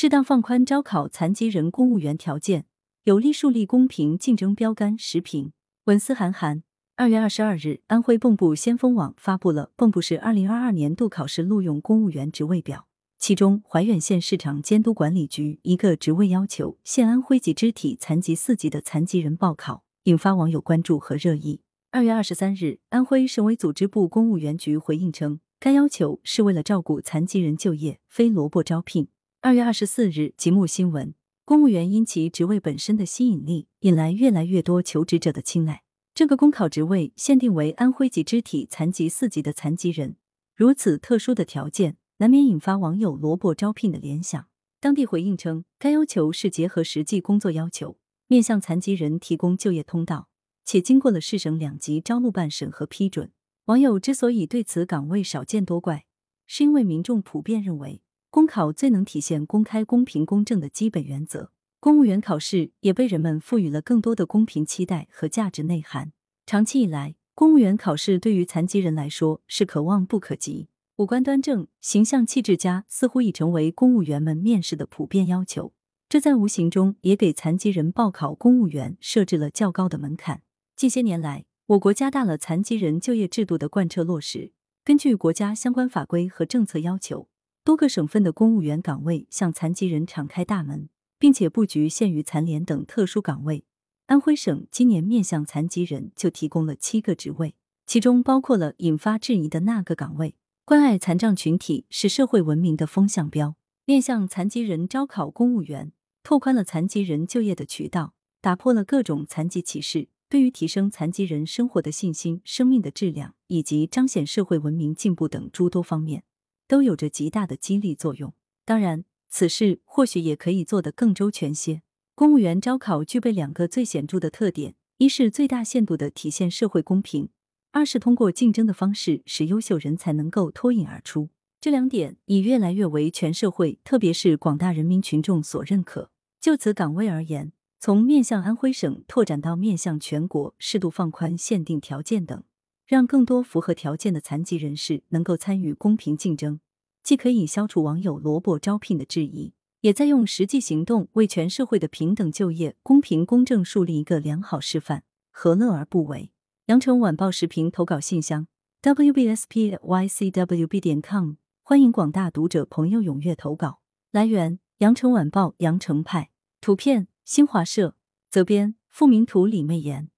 适当放宽招考残疾人公务员条件，有力树立公平竞争标杆。时评文思涵涵。二月二十二日，安徽蚌埠先锋网发布了蚌埠市二零二二年度考试录用公务员职位表，其中怀远县市场监督管理局一个职位要求现安徽籍肢体残疾四级的残疾人报考，引发网友关注和热议。二月二十三日，安徽省委组织部公务员局回应称，该要求是为了照顾残疾人就业，非萝卜招聘。二月二十四日，节目新闻，公务员因其职位本身的吸引力，引来越来越多求职者的青睐。这个公考职位限定为安徽籍肢体残疾四级的残疾人，如此特殊的条件，难免引发网友萝卜招聘的联想。当地回应称，该要求是结合实际工作要求，面向残疾人提供就业通道，且经过了市省两级招录办审核批准。网友之所以对此岗位少见多怪，是因为民众普遍认为。公考最能体现公开、公平、公正的基本原则，公务员考试也被人们赋予了更多的公平期待和价值内涵。长期以来，公务员考试对于残疾人来说是可望不可及。五官端正、形象气质佳，似乎已成为公务员们面试的普遍要求。这在无形中也给残疾人报考公务员设置了较高的门槛。近些年来，我国加大了残疾人就业制度的贯彻落实，根据国家相关法规和政策要求。多个省份的公务员岗位向残疾人敞开大门，并且不局限于残联等特殊岗位。安徽省今年面向残疾人就提供了七个职位，其中包括了引发质疑的那个岗位。关爱残障群体是社会文明的风向标，面向残疾人招考公务员，拓宽了残疾人就业的渠道，打破了各种残疾歧视，对于提升残疾人生活的信心、生命的质量以及彰显社会文明进步等诸多方面。都有着极大的激励作用。当然，此事或许也可以做得更周全些。公务员招考具备两个最显著的特点：一是最大限度的体现社会公平；二是通过竞争的方式使优秀人才能够脱颖而出。这两点已越来越为全社会，特别是广大人民群众所认可。就此岗位而言，从面向安徽省拓展到面向全国，适度放宽限定条件等。让更多符合条件的残疾人士能够参与公平竞争，既可以消除网友萝卜招聘的质疑，也在用实际行动为全社会的平等就业、公平公正树立一个良好示范，何乐而不为？羊城晚报时评投稿信箱：wbspycwb 点 com，欢迎广大读者朋友踊跃投稿。来源：羊城晚报羊城派，图片：新华社，责编：付明图，李媚妍。